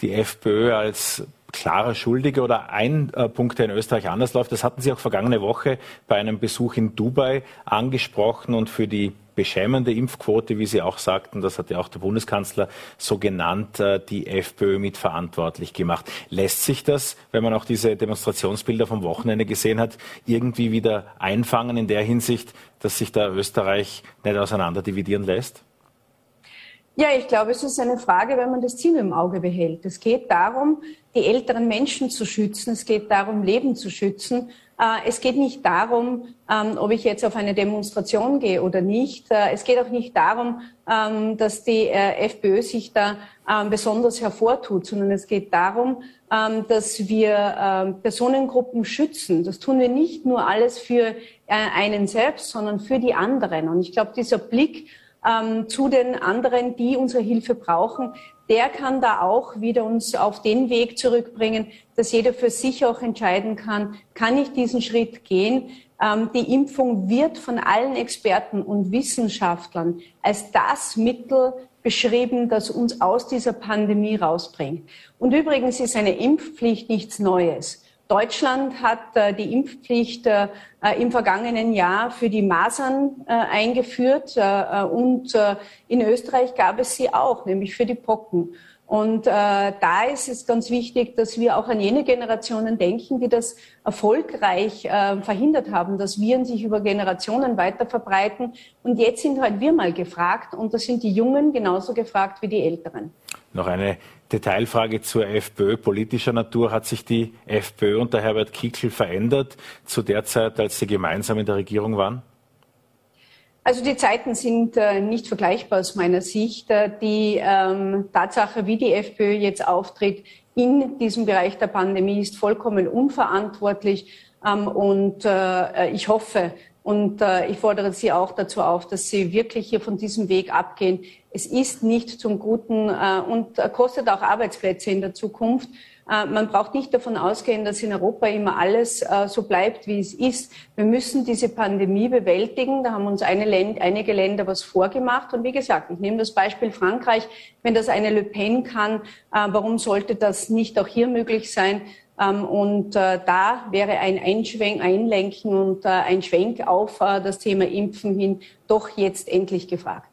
Die FPÖ als klarer Schuldiger oder ein äh, Punkt, der in Österreich anders läuft, das hatten Sie auch vergangene Woche bei einem Besuch in Dubai angesprochen und für die beschämende Impfquote, wie Sie auch sagten, das hat ja auch der Bundeskanzler so genannt, äh, die FPÖ mitverantwortlich gemacht. Lässt sich das, wenn man auch diese Demonstrationsbilder vom Wochenende gesehen hat, irgendwie wieder einfangen in der Hinsicht, dass sich da Österreich nicht auseinander dividieren lässt? Ja, ich glaube, es ist eine Frage, wenn man das Ziel im Auge behält. Es geht darum, die älteren Menschen zu schützen. Es geht darum, Leben zu schützen. Äh, es geht nicht darum, ähm, ob ich jetzt auf eine Demonstration gehe oder nicht. Äh, es geht auch nicht darum, ähm, dass die äh, FPÖ sich da ähm, besonders hervortut, sondern es geht darum, dass wir Personengruppen schützen. Das tun wir nicht nur alles für einen selbst, sondern für die anderen. Und ich glaube, dieser Blick zu den anderen, die unsere Hilfe brauchen, der kann da auch wieder uns auf den Weg zurückbringen, dass jeder für sich auch entscheiden kann, kann ich diesen Schritt gehen? Ähm, die Impfung wird von allen Experten und Wissenschaftlern als das Mittel beschrieben, das uns aus dieser Pandemie rausbringt. Und übrigens ist eine Impfpflicht nichts Neues. Deutschland hat äh, die Impfpflicht äh, im vergangenen Jahr für die Masern äh, eingeführt äh, und äh, in Österreich gab es sie auch, nämlich für die Pocken. Und äh, da ist es ganz wichtig, dass wir auch an jene Generationen denken, die das erfolgreich äh, verhindert haben, dass Viren sich über Generationen weiter verbreiten. Und jetzt sind halt wir mal gefragt und da sind die Jungen genauso gefragt wie die Älteren. Noch eine Detailfrage zur FPÖ politischer Natur. Hat sich die FPÖ unter Herbert Kickl verändert zu der Zeit, als Sie gemeinsam in der Regierung waren? Also die Zeiten sind äh, nicht vergleichbar aus meiner Sicht. Äh, die ähm, Tatsache, wie die FPÖ jetzt auftritt in diesem Bereich der Pandemie, ist vollkommen unverantwortlich. Ähm, und äh, ich hoffe und äh, ich fordere Sie auch dazu auf, dass Sie wirklich hier von diesem Weg abgehen. Es ist nicht zum Guten äh, und kostet auch Arbeitsplätze in der Zukunft. Äh, man braucht nicht davon ausgehen, dass in Europa immer alles äh, so bleibt, wie es ist. Wir müssen diese Pandemie bewältigen. Da haben uns Länd einige Länder was vorgemacht. Und wie gesagt, ich nehme das Beispiel Frankreich. Wenn das eine Le Pen kann, äh, warum sollte das nicht auch hier möglich sein? Ähm, und da wäre ein Einschwenk, Einlenken und ein Schwenk auf das Thema Impfen hin doch jetzt endlich gefragt.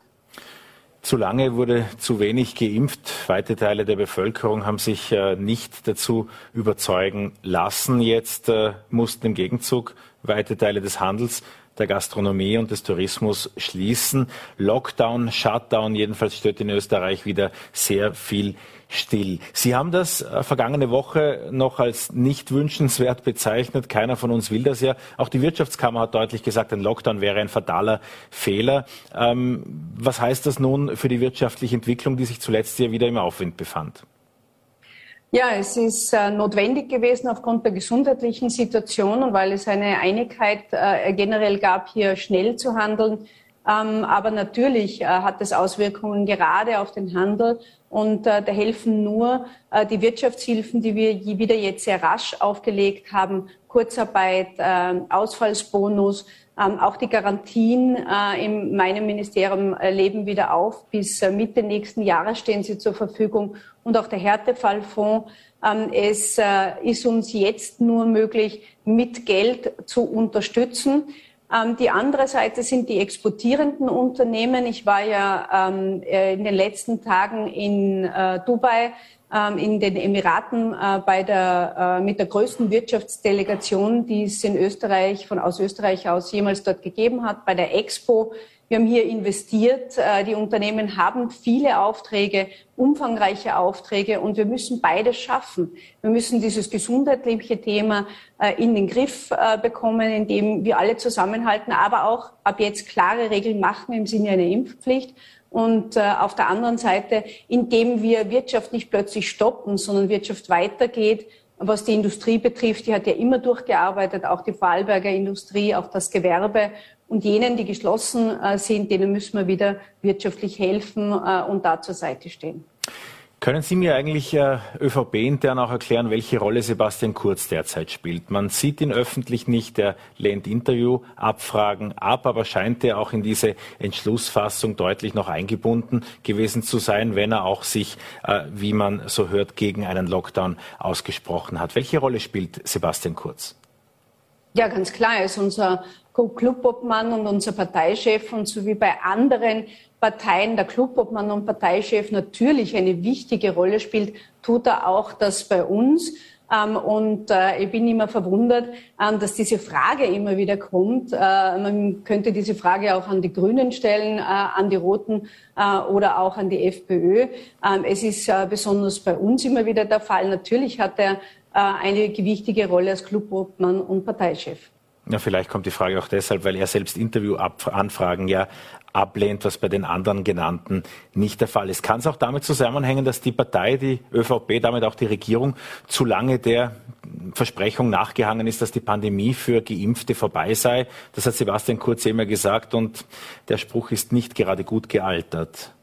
Zu lange wurde zu wenig geimpft. Weite Teile der Bevölkerung haben sich äh, nicht dazu überzeugen lassen. Jetzt äh, mussten im Gegenzug weite Teile des Handels der Gastronomie und des Tourismus schließen. Lockdown, Shutdown, jedenfalls steht in Österreich wieder sehr viel still. Sie haben das äh, vergangene Woche noch als nicht wünschenswert bezeichnet. Keiner von uns will das ja. Auch die Wirtschaftskammer hat deutlich gesagt, ein Lockdown wäre ein fataler Fehler. Ähm, was heißt das nun für die wirtschaftliche Entwicklung, die sich zuletzt ja wieder im Aufwind befand? Ja, es ist äh, notwendig gewesen aufgrund der gesundheitlichen Situation und weil es eine Einigkeit äh, generell gab, hier schnell zu handeln. Ähm, aber natürlich äh, hat es Auswirkungen gerade auf den Handel und äh, da helfen nur äh, die Wirtschaftshilfen, die wir wieder jetzt sehr rasch aufgelegt haben, Kurzarbeit, ähm, Ausfallsbonus, ähm, auch die Garantien äh, in meinem Ministerium äh, leben wieder auf. Bis äh, Mitte nächsten Jahres stehen sie zur Verfügung. Und auch der Härtefallfonds. Ähm, es ist uns jetzt nur möglich, mit Geld zu unterstützen. Ähm, die andere Seite sind die exportierenden Unternehmen. Ich war ja in den letzten Tagen in Dubai ähm, in den Emiraten äh, bei der, äh, mit der größten Wirtschaftsdelegation, die es in Österreich, von aus Österreich aus jemals dort gegeben hat, bei der Expo. Wir haben hier investiert. Äh, die Unternehmen haben viele Aufträge, umfangreiche Aufträge und wir müssen beides schaffen. Wir müssen dieses gesundheitliche Thema in den Griff bekommen, indem wir alle zusammenhalten, aber auch ab jetzt klare Regeln machen im Sinne einer Impfpflicht Und äh, auf der anderen Seite, indem wir Wirtschaft nicht plötzlich stoppen, sondern Wirtschaft weitergeht, was die Industrie betrifft, die hat ja immer durchgearbeitet, auch die Vorarlberger Industrie, auch das Gewerbe. Und jenen, die geschlossen äh, sind, denen müssen wir wieder wirtschaftlich helfen äh, und da zur Seite stehen. Können Sie mir eigentlich äh, ÖVP-intern auch erklären, welche Rolle Sebastian Kurz derzeit spielt? Man sieht ihn öffentlich nicht, er lehnt Interviewabfragen ab, aber scheint er auch in diese Entschlussfassung deutlich noch eingebunden gewesen zu sein, wenn er auch sich, äh, wie man so hört, gegen einen Lockdown ausgesprochen hat. Welche Rolle spielt Sebastian Kurz? Ja, ganz klar. Er ist unser Clubobmann und unser Parteichef und so wie bei anderen Parteien der Clubobmann und Parteichef natürlich eine wichtige Rolle spielt, tut er auch das bei uns. Ähm, und äh, ich bin immer verwundert, ähm, dass diese Frage immer wieder kommt. Äh, man könnte diese Frage auch an die Grünen stellen, äh, an die Roten äh, oder auch an die FPÖ. Ähm, es ist äh, besonders bei uns immer wieder der Fall. Natürlich hat er äh, eine gewichtige Rolle als Clubobmann und Parteichef. Ja, vielleicht kommt die Frage auch deshalb, weil er selbst Interviewanfragen ja ablehnt, was bei den anderen genannten nicht der Fall ist. Kann es auch damit zusammenhängen, dass die Partei, die ÖVP, damit auch die Regierung, zu lange der Versprechung nachgehangen ist, dass die Pandemie für Geimpfte vorbei sei? Das hat Sebastian Kurz immer gesagt und der Spruch ist nicht gerade gut gealtert.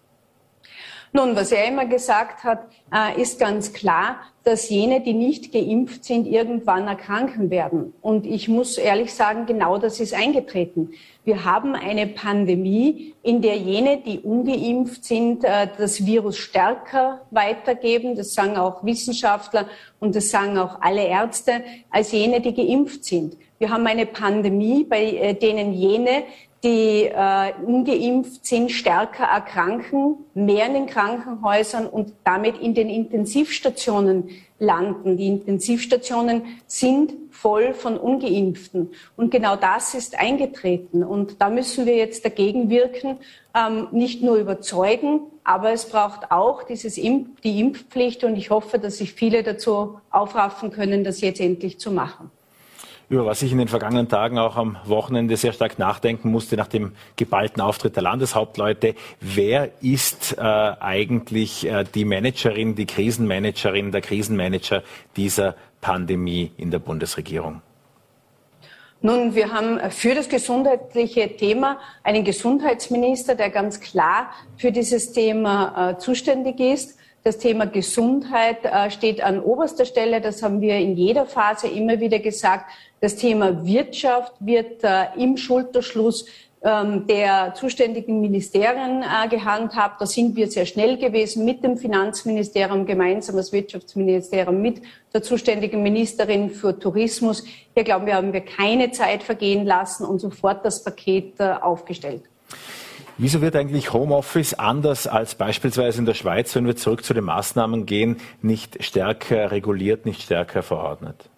Nun, was er immer gesagt hat, äh, ist ganz klar, dass jene, die nicht geimpft sind, irgendwann erkranken werden. Und ich muss ehrlich sagen, genau das ist eingetreten. Wir haben eine Pandemie, in der jene, die ungeimpft sind, äh, das Virus stärker weitergeben. Das sagen auch Wissenschaftler und das sagen auch alle Ärzte, als jene, die geimpft sind. Wir haben eine Pandemie, bei äh, denen jene, die äh, ungeimpft sind, stärker erkranken, mehr in den Krankenhäusern und damit in den Intensivstationen landen. Die Intensivstationen sind voll von ungeimpften. Und genau das ist eingetreten. Und da müssen wir jetzt dagegen wirken, ähm, nicht nur überzeugen, aber es braucht auch dieses Imp die Impfpflicht. Und ich hoffe, dass sich viele dazu aufraffen können, das jetzt endlich zu machen über was ich in den vergangenen Tagen auch am Wochenende sehr stark nachdenken musste nach dem geballten Auftritt der Landeshauptleute. Wer ist äh, eigentlich äh, die Managerin, die Krisenmanagerin, der Krisenmanager dieser Pandemie in der Bundesregierung? Nun, wir haben für das gesundheitliche Thema einen Gesundheitsminister, der ganz klar für dieses Thema äh, zuständig ist. Das Thema Gesundheit äh, steht an oberster Stelle. Das haben wir in jeder Phase immer wieder gesagt. Das Thema Wirtschaft wird äh, im Schulterschluss ähm, der zuständigen Ministerien äh, gehandhabt. Da sind wir sehr schnell gewesen mit dem Finanzministerium gemeinsam, das Wirtschaftsministerium mit der zuständigen Ministerin für Tourismus. Hier glauben wir, haben wir keine Zeit vergehen lassen und sofort das Paket aufgestellt. Wieso wird eigentlich Homeoffice anders als beispielsweise in der Schweiz, wenn wir zurück zu den Maßnahmen gehen, nicht stärker reguliert, nicht stärker verordnet?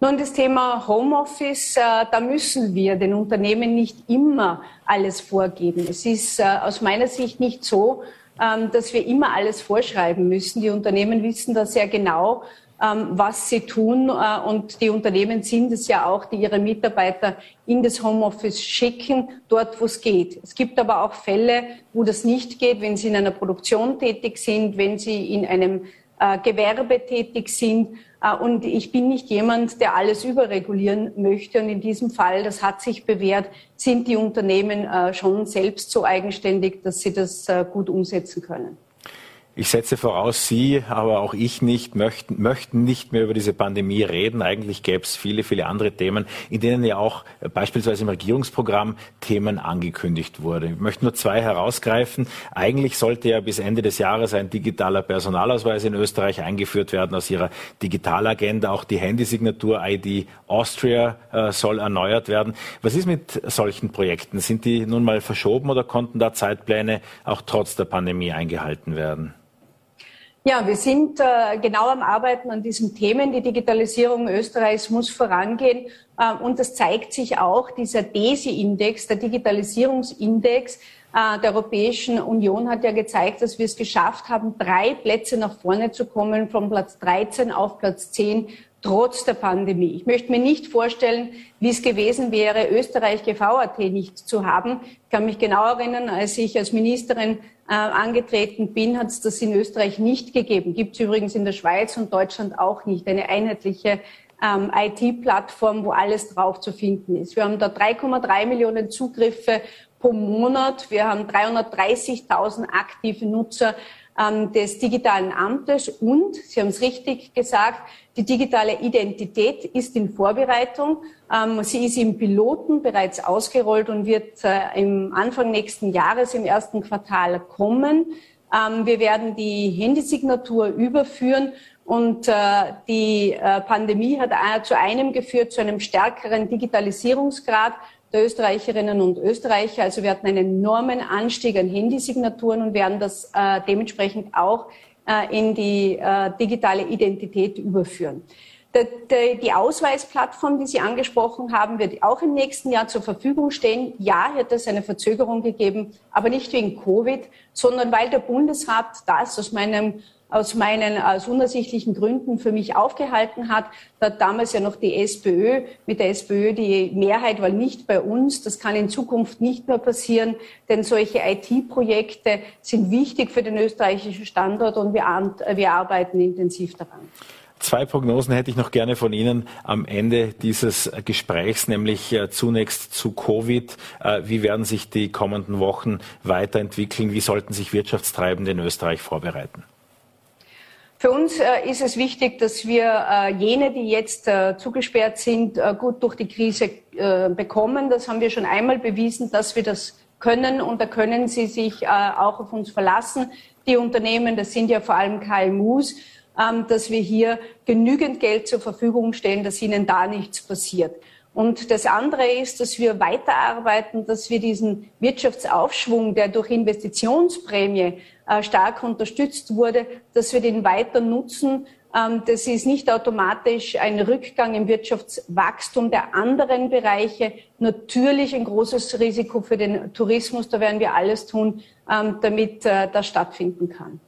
Nun, das Thema Homeoffice, äh, da müssen wir den Unternehmen nicht immer alles vorgeben. Es ist äh, aus meiner Sicht nicht so, ähm, dass wir immer alles vorschreiben müssen. Die Unternehmen wissen da sehr genau, was sie tun. Äh, und die Unternehmen sind es ja auch, die ihre Mitarbeiter in das Homeoffice schicken, dort wo es geht. Es gibt aber auch Fälle, wo das nicht geht, wenn sie in einer Produktion tätig sind, wenn sie in einem äh, Gewerbe tätig sind. Äh, und ich bin nicht jemand, der alles überregulieren möchte. Und in diesem Fall, das hat sich bewährt, sind die Unternehmen schon selbst so eigenständig, dass sie das gut umsetzen können. Ich setze voraus, Sie, aber auch ich nicht, möchten, möchten nicht mehr über diese Pandemie reden. Eigentlich gäbe es viele, viele andere Themen, in denen ja auch beispielsweise im Regierungsprogramm Themen angekündigt wurde. Ich möchte nur zwei herausgreifen. Eigentlich sollte ja bis Ende des Jahres ein digitaler Personalausweis in Österreich eingeführt werden aus Ihrer Digitalagenda. Auch die Handysignatur ID Austria äh, soll erneuert werden. Was ist mit solchen Projekten? Sind die nun mal verschoben oder konnten da Zeitpläne auch trotz der Pandemie eingehalten werden? Ja, wir sind äh, genau am Arbeiten an diesen Themen. Die Digitalisierung Österreichs muss vorangehen. Äh, und das zeigt sich auch, dieser DESI-Index, der Digitalisierungsindex, äh, der Europäischen Union hat ja gezeigt, dass wir es geschafft haben, drei Plätze nach vorne zu kommen, von Platz 13 auf Platz 10 trotz der Pandemie. Ich möchte mir nicht vorstellen, wie es gewesen wäre, Österreich GVAT nicht zu haben. Ich kann mich genau erinnern, als ich als Ministerin äh, angetreten bin, hat es das in Österreich nicht gegeben. Gibt es übrigens in der Schweiz und Deutschland auch nicht. Eine einheitliche ähm, IT-Plattform, wo alles drauf zu finden ist. Wir haben da 3,3 Millionen Zugriffe pro Monat. Wir haben 330.000 aktive Nutzer des digitalen Amtes und, Sie haben es richtig gesagt, die digitale Identität ist in Vorbereitung. Ähm, sie ist im Piloten bereits ausgerollt und wird äh, im Anfang nächsten Jahres im ersten Quartal kommen. Ähm, wir werden die Handysignatur überführen und äh, die äh, Pandemie hat zu einem geführt, zu einem stärkeren Digitalisierungsgrad der Österreicherinnen und Österreicher. Also wir hatten einen enormen Anstieg an Handysignaturen und werden das äh, dementsprechend auch äh, in die äh, digitale Identität überführen. Die Ausweisplattform, die Sie angesprochen haben, wird auch im nächsten Jahr zur Verfügung stehen. Ja, hätte es eine Verzögerung gegeben, aber nicht wegen Covid, sondern weil der Bundesrat das aus meinem aus meinen aus unersichtlichen Gründen für mich aufgehalten hat. Da hat damals ja noch die SPÖ, mit der SPÖ die Mehrheit war nicht bei uns. Das kann in Zukunft nicht mehr passieren, denn solche IT-Projekte sind wichtig für den österreichischen Standort und wir, wir arbeiten intensiv daran. Zwei Prognosen hätte ich noch gerne von Ihnen am Ende dieses Gesprächs, nämlich äh, zunächst zu Covid. Äh, wie werden sich die kommenden Wochen weiterentwickeln? Wie sollten sich Wirtschaftstreibende in Österreich vorbereiten? Für uns äh, ist es wichtig, dass wir äh, jene, die jetzt äh, zugesperrt sind, gut durch die Krise bekommen. Das haben wir schon einmal bewiesen, dass wir das können und da können Sie sich auch auf uns verlassen. Die Unternehmen, das sind ja vor allem KMUs, ähm, dass wir hier genügend Geld zur Verfügung stellen, dass ihnen da nichts passiert. Und das andere ist, dass wir weiterarbeiten, dass wir diesen Wirtschaftsaufschwung, der durch Investitionsprämie stark unterstützt wurde, dass wir den weiter nutzen. Ähm, das ist nicht automatisch ein Rückgang im Wirtschaftswachstum der anderen Bereiche. Natürlich ein großes Risiko für den Tourismus. Da werden wir alles tun, ähm, damit äh, das stattfinden kann.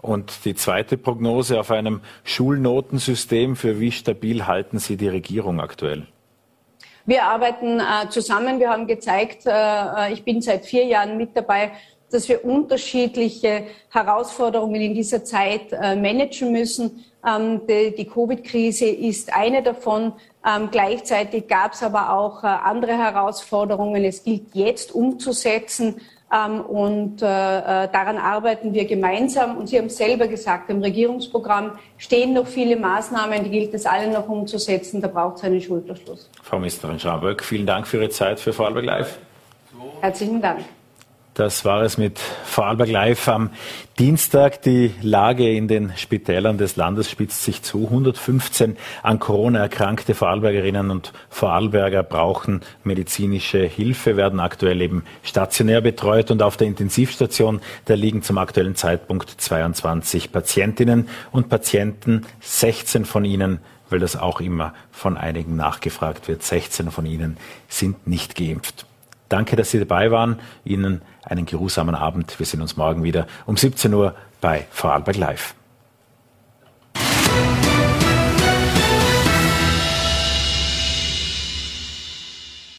Und die zweite Prognose auf einem Schulnotensystem, für wie stabil halten Sie die Regierung aktuell? Wir arbeiten äh, zusammen. Wir haben gezeigt, äh, ich bin seit vier Jahren mit dabei, dass wir unterschiedliche Herausforderungen in dieser Zeit äh, managen müssen. Ähm, die, die Covid-Krise ist eine davon. Ähm, gleichzeitig gab es aber auch äh, andere Herausforderungen. Es gilt jetzt umzusetzen. Ähm, und äh, daran arbeiten wir gemeinsam. Und Sie haben selber gesagt, im Regierungsprogramm stehen noch viele Maßnahmen, die gilt es allen noch umzusetzen. Da braucht es einen Schulterschluss. Frau Ministerin Schaböck, vielen Dank für Ihre Zeit für Vorarlberg Live. Herzlichen Dank. Das war es mit Vorarlberg Live am Dienstag. Die Lage in den Spitälern des Landes spitzt sich zu. 115 an Corona erkrankte Vorarlbergerinnen und Vorarlberger brauchen medizinische Hilfe, werden aktuell eben stationär betreut und auf der Intensivstation, da liegen zum aktuellen Zeitpunkt 22 Patientinnen und Patienten, 16 von ihnen weil das auch immer von einigen nachgefragt wird. 16 von ihnen sind nicht geimpft. Danke, dass Sie dabei waren. Ihnen einen geruhsamen Abend. Wir sehen uns morgen wieder um 17 Uhr bei Vorarlberg Live.